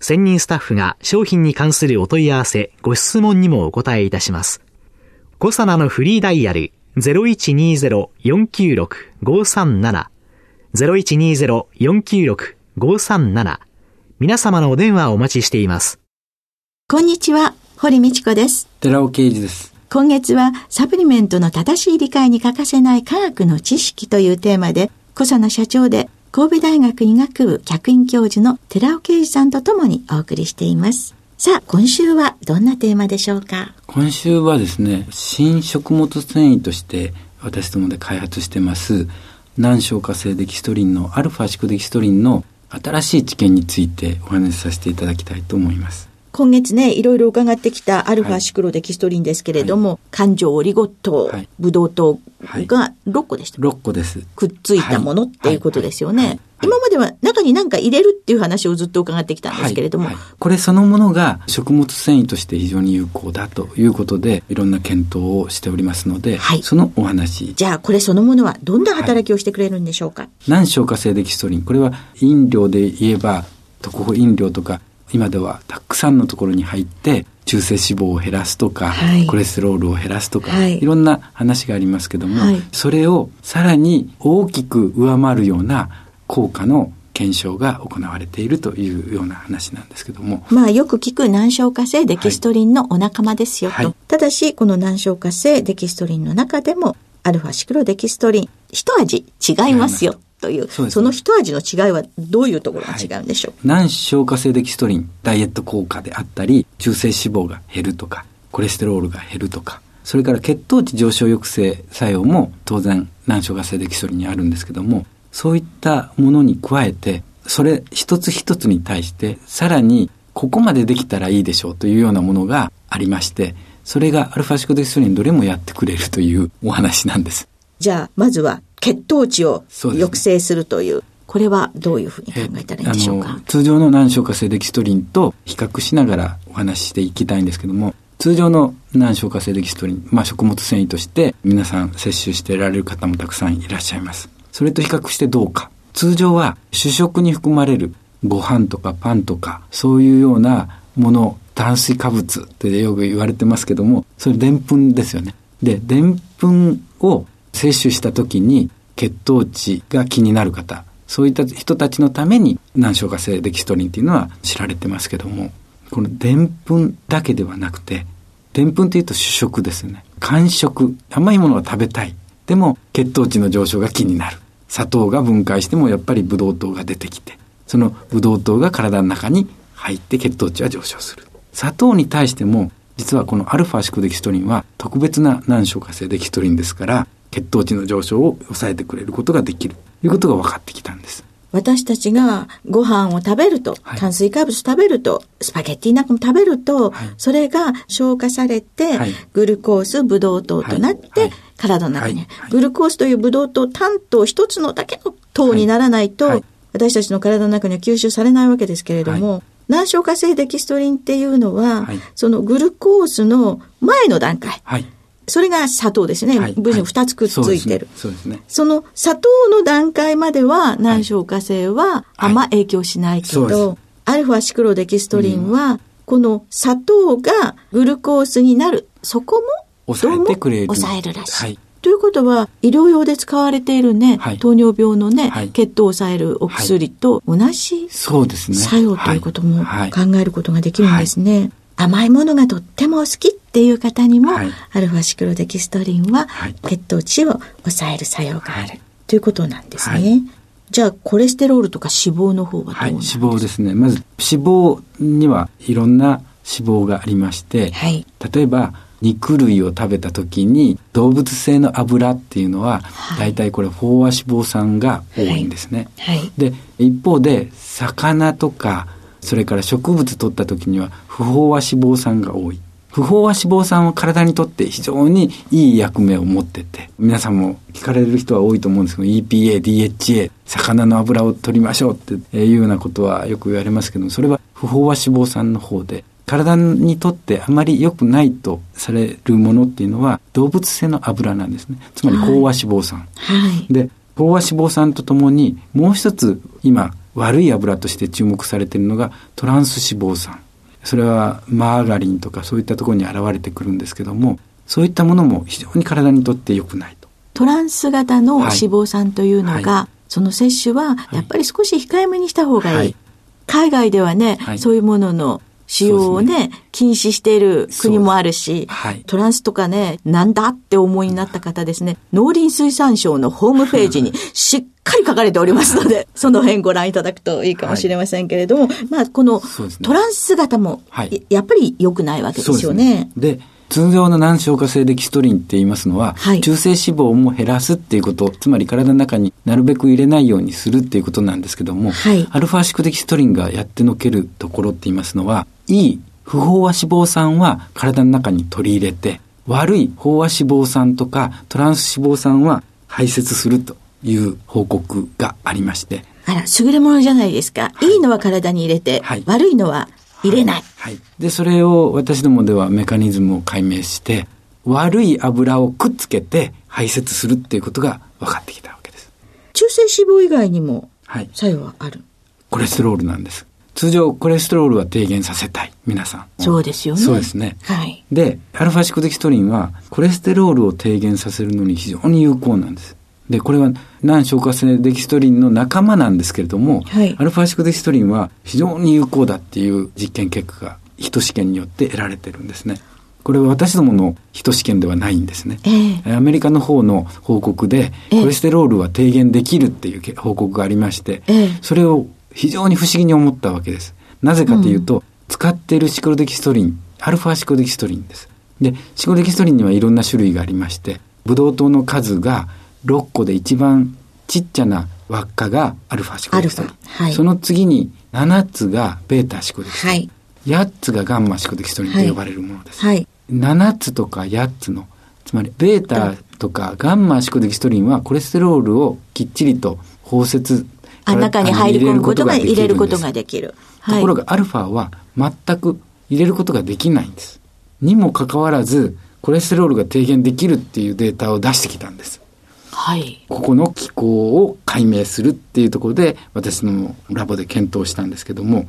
専任スタッフが商品に関するお問い合わせ、ご質問にもお答えいたします。コサナのフリーダイヤル0120-496-537 0120-496-537皆様のお電話をお待ちしています。こんにちは、堀道子です。寺尾啓二です。今月はサプリメントの正しい理解に欠かせない科学の知識というテーマで、小佐奈社長で神戸大学医学部客員教授の寺尾啓二さんとともにお送りしています。さあ、今週はどんなテーマでしょうか？今週はですね、新食物繊維として私どもで開発してます、難消化性デキストリンのアルファシクデキストリンの新しい知見についてお話しさせていただきたいと思います。今月ね、いろいろ伺ってきたアルファシクロデキストリンですけれども、はい、環状オリゴ糖、はい、ブドウ糖が6個でした、はい、6個です。くっついたものっていうことですよね。今までは中に何か入れるっていう話をずっと伺ってきたんですけれども、はい。はい、これそのものが食物繊維として非常に有効だということでいろんな検討をしておりますので、はい、そのお話。じゃあこれそのものはどんな働きをしてくれるんでしょうか、難消化性デキストリン。これは飲料で言えば特保飲料とか今ではたくさんのところに入って中性脂肪を減らすとか、はい、コレステロールを減らすとか、はい、いろんな話がありますけども、はい、それをさらに大きく上回るような効果の検証が行われているというような話なんですけども。まあよく聞く難消化性デキストリンのお仲間ですよと。ただし、この難消化性デキストリンの中でも、アルファシクロデキストリン、一味違いますよという、そ、ね、その一味の違いはどういうところが違うんでしょう、はい、難消化性デキストリン、ダイエット効果であったり、中性脂肪が減るとか、コレステロールが減るとか、それから血糖値上昇抑制作用も当然難消化性デキストリンにあるんですけども、そういったものに加えて、それ一つ一つに対して、さらにここまでできたらいいでしょうというようなものがありまして、それがアルファシクデキストリンどれもやってくれるというお話なんです。じゃあ、まずは血糖値を抑制するという。これはどういうふうに考えたらいいんでしょうか？通常の難消化性デキストリンと比較しながらお話ししていきたいんですけども、通常の難消化性デキストリン、まあ食物繊維として皆さん摂取してられる方もたくさんいらっしゃいます。それと比較してどうか。通常は主食に含まれるご飯とかパンとか、そういうようなもの、炭水化物ってよく言われてますけども、それでんぷんですよね。で、でんぷんを摂取した時に血糖値が気になる方、そういった人たちのために難消化性デキストリンっていうのは知られてますけども、このでんぷんだけではなくて、でんぷんっていうと主食ですよね。間食、甘いものが食べたい。でも血糖値の上昇が気になる。砂糖が分解してもやっぱりブドウ糖が出てきて、そのブドウ糖が体の中に入って血糖値は上昇する。砂糖に対しても、実はこのアルファシクデキストリンは特別な難消化性デキストリンですから、血糖値の上昇を抑えてくれることができる。ということが分かってきたんです。私たちがご飯を食べると、はい、炭水化物食べると、スパゲッティなんかも食べると、はい、それが消化されて、はい、グルコース、ブドウ糖となって、体の中に、グルコースというブドウ糖単糖一つのだけの糖にならないと、私たちの体の中には吸収されないわけですけれども、難消化性デキストリンっていうのは、そのグルコースの前の段階、それが砂糖ですね。はい、分子2つくっついてる、はい、そうですね。その砂糖の段階までは難消化性はあんま影響しないけど、アルファシクロデキストリンは、この砂糖がグルコースになる、そこも抑えてくれる。抑えるらしい。ということは、医療用で使われているね、はい、糖尿病のね、はい、血糖を抑えるお薬と同じ。作用ということも考えることができるんですね。甘いものがとっても好き。ってっていう方にも、はい、アルファシクロデキストリンは血糖値を抑える作用がある、はい、ということなんですね。じゃあ、コレステロールとか脂肪の方はどうなんですか、脂肪ですね。まず、脂肪にはいろんな脂肪がありまして、例えば、肉類を食べた時に動物性の油っていうのは、大体これ飽和脂肪酸が多いんですね。はい。はい、で一方で魚とかそれから植物取った時には不飽和脂肪酸が多い。不飽和脂肪酸は体にとって非常にいい役目を持ってて、皆さんも聞かれる人は多いと思うんですけど、EPA、DHA、魚の油を取りましょうっていうようなことはよく言われますけど、それは不飽和脂肪酸の方で、体にとってあまり良くないとされるものっていうのは動物性の油なんですね。つまり飽和脂肪酸。はい、で、飽和脂肪酸とともにもう一つ今悪い油として注目されているのがトランス脂肪酸。それはマーガリンとかそういったところに現れてくるんですけども、そういったものも非常に体にとって良くないと。トランス型の脂肪酸というのが、はい。はい、その摂取はやっぱり少し控えめにした方がいい。はい、海外ではね、そういうものの使用をね、ね。禁止している国もあるし、はい、トランスとかね、なんだって思いになった方ですね、農林水産省のホームページにし っかり書かれておりますので、その辺ご覧いただくといいかもしれませんけれども、はい、まあ、このトランス型も、やっぱり良くないわけですよね。で通常の難消化性デキストリンって言いますのは、はい、中性脂肪も減らすっていうこと、つまり体の中になるべく入れないようにするっていうことなんですけども、はい、アルファシクデキストリンがやってのけるところって言いますのは、いい不飽和脂肪酸は体の中に取り入れて、悪い飽和脂肪酸とかトランス脂肪酸は排泄するという報告がありまして。あら、優れものじゃないですか。はい、いいのは体に入れて、はい、悪いのは入れない。はい。で、それを私どもではメカニズムを解明して、悪い油をくっつけて排泄するっていうことが分かってきたわけです。中性脂肪以外にも作用はある、はい、コレステロールなんです。通常コレステロールは低減させたい。皆さん。そうですよね。そうですね。はい。で、アルファシクデキストリンはコレステロールを低減させるのに非常に有効なんです。で、これは難消化性デキストリンの仲間なんですけれども、はい、アルファシクデキストリンは非常に有効だっていう実験結果が人試験によって得られてるんですね。これは私どもの人試験ではないんですね。えー、アメリカの方の報告で、コレステロールは低減できるっていう報告がありまして、えー、それを非常に不思議に思ったわけです。なぜかというと、うん、使っているシクロデキストリン、アルファシクロデキストリンです。で、シクロデキストリンにはいろんな種類がありまして、ブドウ糖の数が6個で一番ちっちゃな輪っかがアルファシクロデキストリン。はい、その次に7つがベータシクロデキストリン。はい、8つがガンマシクロデキストリンと呼ばれるものです。はい、7つとか8つの、つまりベータとかガンマシクロデキストリンはコレステロールをきっちりと包摂あ中に入り込むことが入れることができる。ところがアルファは全く入れることができないんです。にもかかわらず、コレステロールが低減できるっていうデータを出してきたんです。はい。ここの機構を解明するっていうところで、私のラボで検討したんですけども、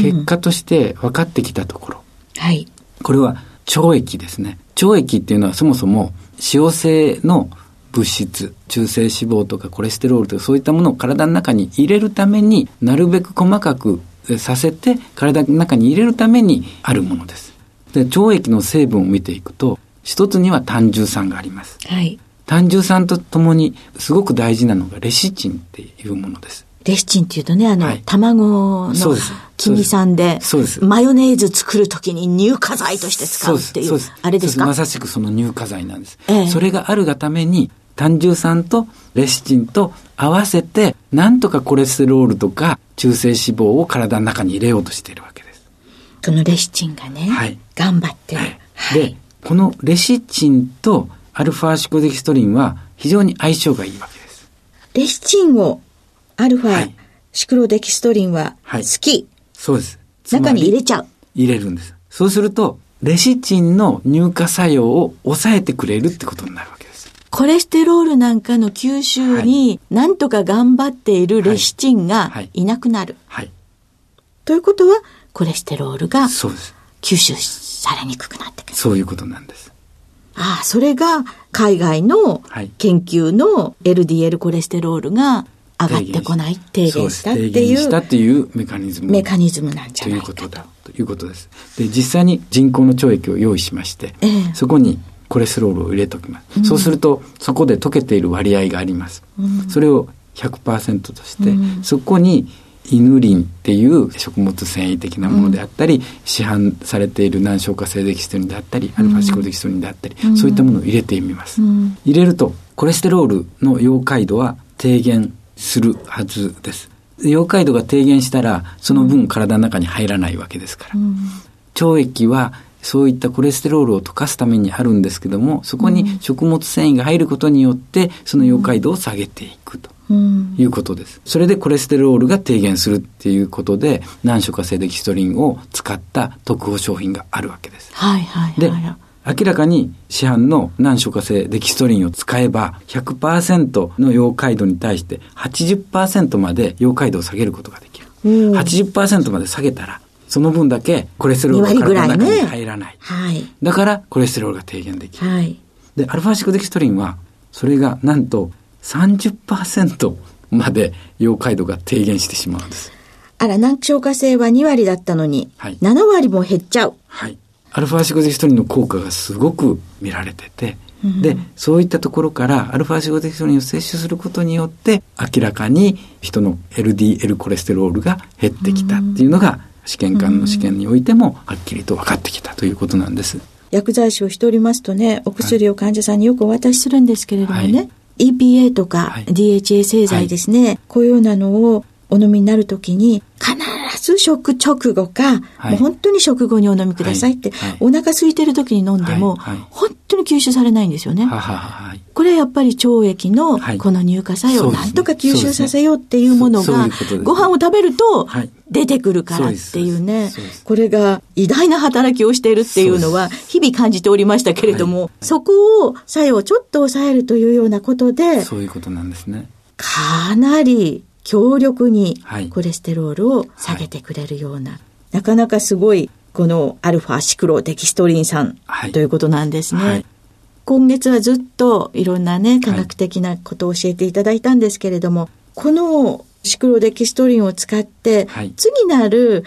結果として分かってきたところ。はい。これは腸液ですね。腸液っていうのはそもそも使用性の物質、中性脂肪とかコレステロールとかそういったものを体の中に入れるためになるべく細かくさせて体の中に入れるためにあるものです。で、腸液の成分を見ていくと、一つには単重酸があります。はい。単重酸とともにすごく大事なのがレシチンっていうものです。レシチンっていうとね、あの、はい、卵の黄身酸で。マヨネーズ作るときに乳化剤として使うっていう、あれですか？まさしくその乳化剤なんです。ええ、それがあるがために、単重酸とレシチンと合わせて、なんとかコレステロールとか中性脂肪を体の中に入れようとしているわけです。そのレシチンがね、はい、頑張ってる。はい、で、このレシチンとアルファシコデキストリンは非常に相性がいいわけです。レシチンをアルファ、シクロデキストリンは好き、はい、そうです。中に入れちゃう。入れるんです。そうすると、レシチンの乳化作用を抑えてくれるってことになるわけです。コレステロールなんかの吸収に、なんとか頑張っているレシチンがいなくなる。はい。ということは、コレステロールが吸収されにくくなってくる。そういうことなんです。ああ、それが海外の研究の LDL コレステロールが上がってこない、低減したっていう。したっていうメカニズム。メカニズムなんじゃないかと。ということだ。ということです。で、実際に人工の腸液を用意しまして、ええ、そこにコレステロールを入れときます。うん、そうすると、そこで溶けている割合があります。うん、それを100%として、うん、そこにイヌリンっていう食物繊維的なものであったり、うん、市販されている難消化性デキストリンであったり、アルファシコデキストリンであったり、うん、そういったものを入れてみます、うん、入れるとコレステロールの溶解度は低減するはずです。溶解度が低減したらその分体の中に入らないわけですから、腸液はそういったコレステロールを溶かすためにあるんですけどもそこに食物繊維が入ることによってその溶解度を下げていくと。いうことです。それでコレステロールが低減するっていうことで、難消化性デキストリンを使った特報商品があるわけです。はいはい、はい、で、明らかに市販の難消化性デキストリンを使えば100%の溶解度に対して80%まで溶解度を下げることができる。うん、80%まで下げたらその分だけコレステロールが体の中に入らない。ね、はい。だからコレステロールが低減できる。はい。で、アルファシコデキストリンはそれがなんと30%まで溶解度が低減してしまうんです。あら、難聴化性は2割だったのに、はい、7割も減っちゃう。はい。アルファシコデキストリンの効果がすごく見られてて、うん、で、そういったところからアルファシコデキストリンを摂取することによって、明らかに人の LDL コレステロールが減ってきたっていうのが、試験官の試験においてもはっきりと分かってきたということなんです。薬剤師をしておりますとね、お薬を患者さんによくお渡しするんですけれどもね、はい。EPA とか DHA 製剤ですね、はい、こういうようなのをお飲みになるときに、必ず食直後か、はい、もう本当に食後にお飲みくださいって、はい。はい、お腹空いてる時に飲んでも、本当に吸収されないんですよね。これはやっぱり腸液のこの乳化作用をなんとか吸収させようっていうものが、ご飯を食べると出てくるからっていうね、これが偉大な働きをしているっていうのは日々感じておりましたけれども、そこを作用をちょっと抑えるというようなことで、そういうことなんですね。かなり強力にコレステロールを下げてくれるような、はい、なかなかすごいこのアルファシクロデキストリン酸ということなんですね。はい、今月はずっといろんなね科学的なことを教えていただいたんですけれども、このシクロデキストリンを使って、次なる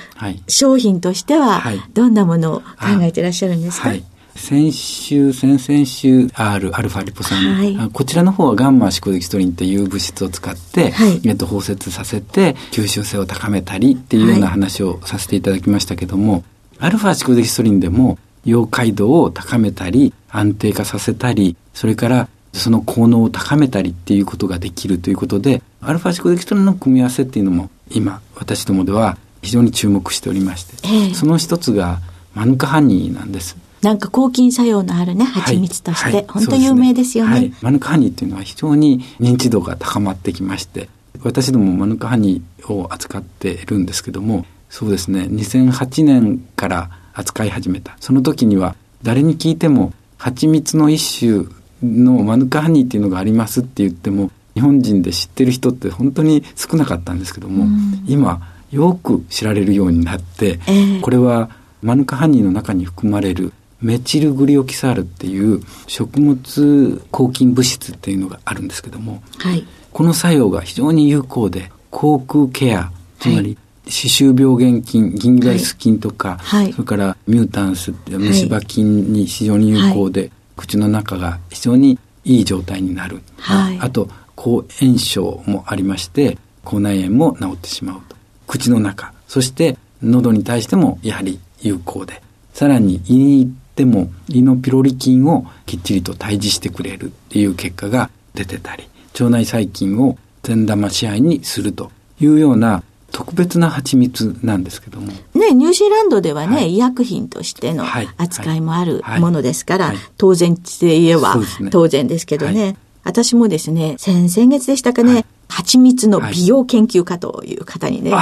商品としてはどんなものを考えていらっしゃるんですか、はい。先週、先々週 R、アルファリポ酸、はい、こちらの方はガンマシコデキストリンっていう物質を使って、はい、えっと、包摂させて吸収性を高めたりっていうような話をさせていただきましたけども、アルファシコデキストリンでも溶解度を高めたり、安定化させたり、それからその効能を高めたりっていうことができるということで、アルファシコデキストリンの組み合わせっていうのも今、私どもでは非常に注目しておりまして、えー、その一つがマヌカハニーなんです。なんか抗菌作用のあるね、蜂蜜として、はい、本当有名ですよね。ねはい、マヌカハニーっていうのは非常に認知度が高まってきまして、私どもマヌカハニーを扱っているんですけども、そうですね、2008年から扱い始めた。その時には誰に聞いても、蜂蜜の一種のマヌカハニーっていうのがありますって言っても、日本人で知ってる人って本当に少なかったんですけども、今、よく知られるようになって、えー、これはマヌカハニーの中に含まれるメチルグリオキサールっていう食物抗菌物質っていうのがあるんですけども、はい、この作用が非常に有効で口腔ケアつまり、歯周病原菌銀ガイス菌とか、はい、それからミュータンスって虫歯菌に非常に有効で、はい、口の中が非常にいい状態になる、はい、あと抗炎症もありまして口内炎も治ってしまうと。口の中。そして喉に対してもやはり有効で。さらに胃にでも胃のピロリ菌をきっちりと退治してくれるっていう結果が出てたり腸内細菌を善玉支配にするというような特別な蜂蜜なんですけども。ね、ニュージーランドではね、はい、医薬品としての扱いもあるものですから、はい。はい、当然で言えば当然ですけどね。私もですね、先々月でしたかね、蜂蜜の美容研究家という方にね、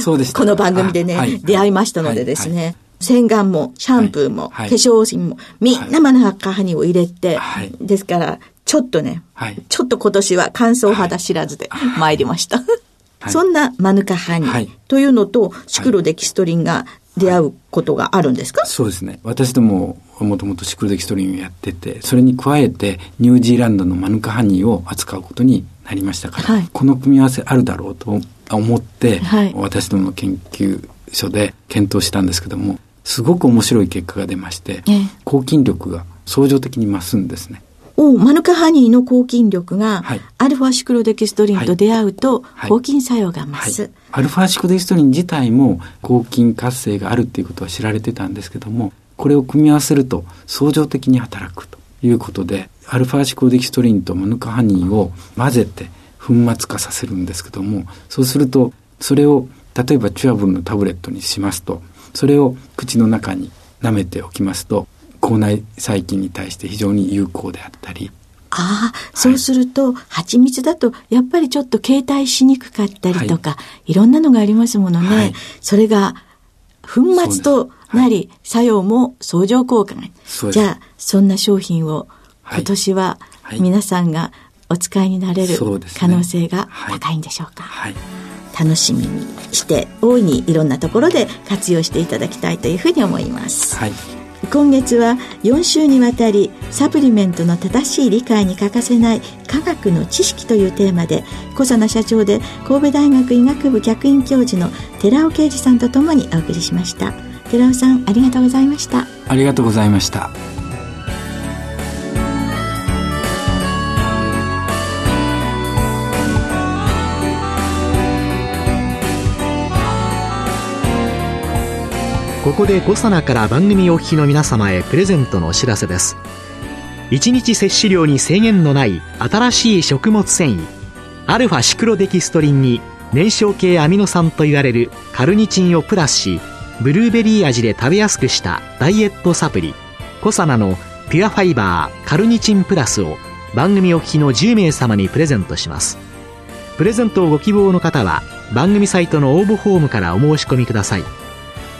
そうですこの番組でね、出会いましたのでですね、洗顔も、シャンプーも、はい、化粧品も、みんなマナカハニを入れて、はい、ですから、ちょっとね、はい、ちょっと今年は乾燥肌知らずで参りました。そんなマヌカハニーというのと、シクロデキストリンが出会うことがあるんですか、そうですね。私ども、もともとシクロデキストリンをやってて、それに加えて、ニュージーランドのマヌカハニーを扱うことにななりましたから、はい、この組み合わせあるだろうと思って、はい、私どもの研究所で検討したんですけどもすごく面白い結果が出まして、え抗菌力が相乗的に増すんですね。おマヌカハニーの抗菌力が、はい、アルファシクロデキストリンと出会うと、抗菌作用が増す、はい、アルファシクデキストリン自体も抗菌活性があるっていうことは知られてたんですけどもこれを組み合わせると相乗的に働くということでアルファシクデキストリンとマヌカハニーを混ぜて粉末化させるんですけどもそうするとそれを例えばチュアブルのタブレットにしますとそれを口の中に舐めておきますと口内細菌に対して非常に有効であったりああ、そうすると、蜂蜜だと、やっぱりちょっと携帯しにくかったりとか、はい、いろんなのがありますものね。はい、それが、粉末となり、作用も相乗効果が。じゃあ、そんな商品を、今年は、皆さんがお使いになれる可能性が高いんでしょうか？はい。楽しみにして大いにいろんなところで活用していただきたいというふうに思います。はい今月は4週にわたりサプリメントの正しい理解に欠かせない科学の知識というテーマで小佐奈社長で神戸大学医学部客員教授の寺尾啓二さんとともにお送りしました。寺尾さんありがとうございました。ありがとうございました。ここで5サから番組お聞きの皆様へプレゼントのお知らせです。1日摂取量に制限のない新しい食物繊維アルファシクロデキストリンに燃焼系アミノ酸といわれるカルニチンをプラスしブルーベリー味で食べやすくしたダイエットサプリコサナのピュアファイバーカルニチンプラスを番組お聞きの10名様にプレゼントします。プレゼントをご希望の方は番組サイトの応募フォームからお申し込みください。